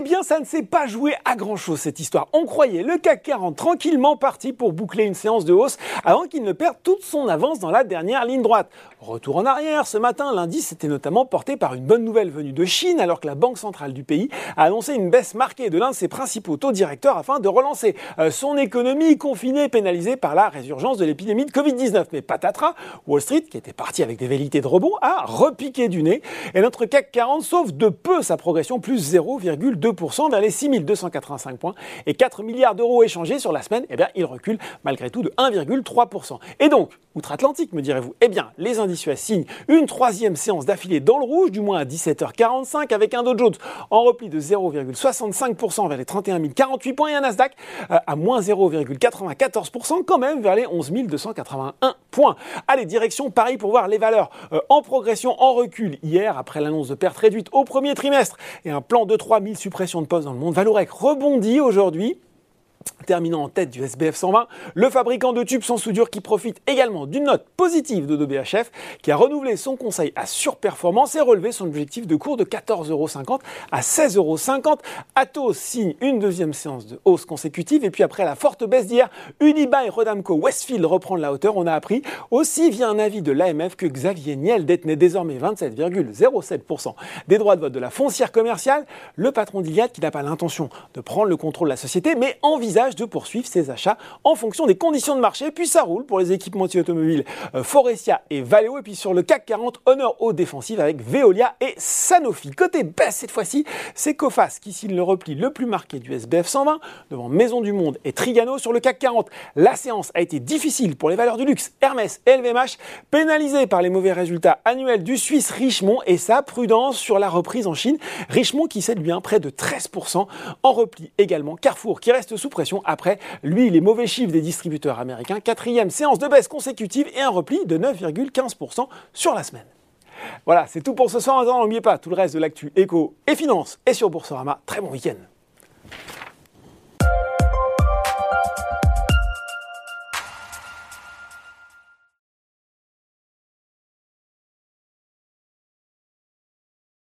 Eh bien, ça ne s'est pas joué à grand chose cette histoire. On croyait le CAC 40 tranquillement parti pour boucler une séance de hausse avant qu'il ne perde toute son avance dans la dernière ligne droite. Retour en arrière, ce matin, l'indice était notamment porté par une bonne nouvelle venue de Chine alors que la Banque centrale du pays a annoncé une baisse marquée de l'un de ses principaux taux directeurs afin de relancer euh, son économie confinée pénalisée par la résurgence de l'épidémie de Covid-19. Mais patatras, Wall Street, qui était parti avec des velléités de rebond, a repiqué du nez et notre CAC 40 sauve de peu sa progression plus 0,2% vers les 6285 points et 4 milliards d'euros échangés sur la semaine, eh bien, il recule malgré tout de 1,3%. Et donc, outre-Atlantique, me direz-vous, eh bien, les indices US signent une troisième séance d'affilée dans le rouge, du moins à 17h45, avec un Dow Jones en repli de 0,65% vers les 31 048 points et un Nasdaq euh, à moins 0,94% quand même vers les 11 281 points. Allez, direction Paris pour voir les valeurs euh, en progression, en recul hier après l'annonce de pertes réduites au premier trimestre et un plan de 3000 suppressions de postes dans le monde. Valorec rebondit aujourd'hui. Terminant en tête du SBF 120, le fabricant de tubes sans soudure qui profite également d'une note positive de BHF qui a renouvelé son conseil à surperformance et relevé son objectif de cours de 14,50€ à 16,50€. Atos signe une deuxième séance de hausse consécutive et puis après la forte baisse d'hier, Unibail Rodamco Westfield reprend la hauteur. On a appris aussi via un avis de l'AMF que Xavier Niel détenait désormais 27,07% des droits de vote de la foncière commerciale. Le patron d'Iliad qui n'a pas l'intention de prendre le contrôle de la société mais envisage de poursuivre ses achats en fonction des conditions de marché. Puis ça roule pour les équipementiers automobiles euh, Forestia et Valeo. Et puis sur le CAC 40, honneur aux défensives avec Veolia et Sanofi. Côté baisse cette fois-ci, c'est Cofas qui signe le repli le plus marqué du SBF 120 devant Maison du Monde et Trigano sur le CAC 40. La séance a été difficile pour les valeurs du luxe, Hermès et LVMH, pénalisées par les mauvais résultats annuels du Suisse Richemont et sa prudence sur la reprise en Chine. Richemont qui cède bien près de 13% en repli également. Carrefour qui reste sous pression après, lui, les mauvais chiffres des distributeurs américains. Quatrième séance de baisse consécutive et un repli de 9,15% sur la semaine. Voilà, c'est tout pour ce soir. N'oubliez pas, tout le reste de l'actu éco et finance est sur Boursorama. Très bon week-end.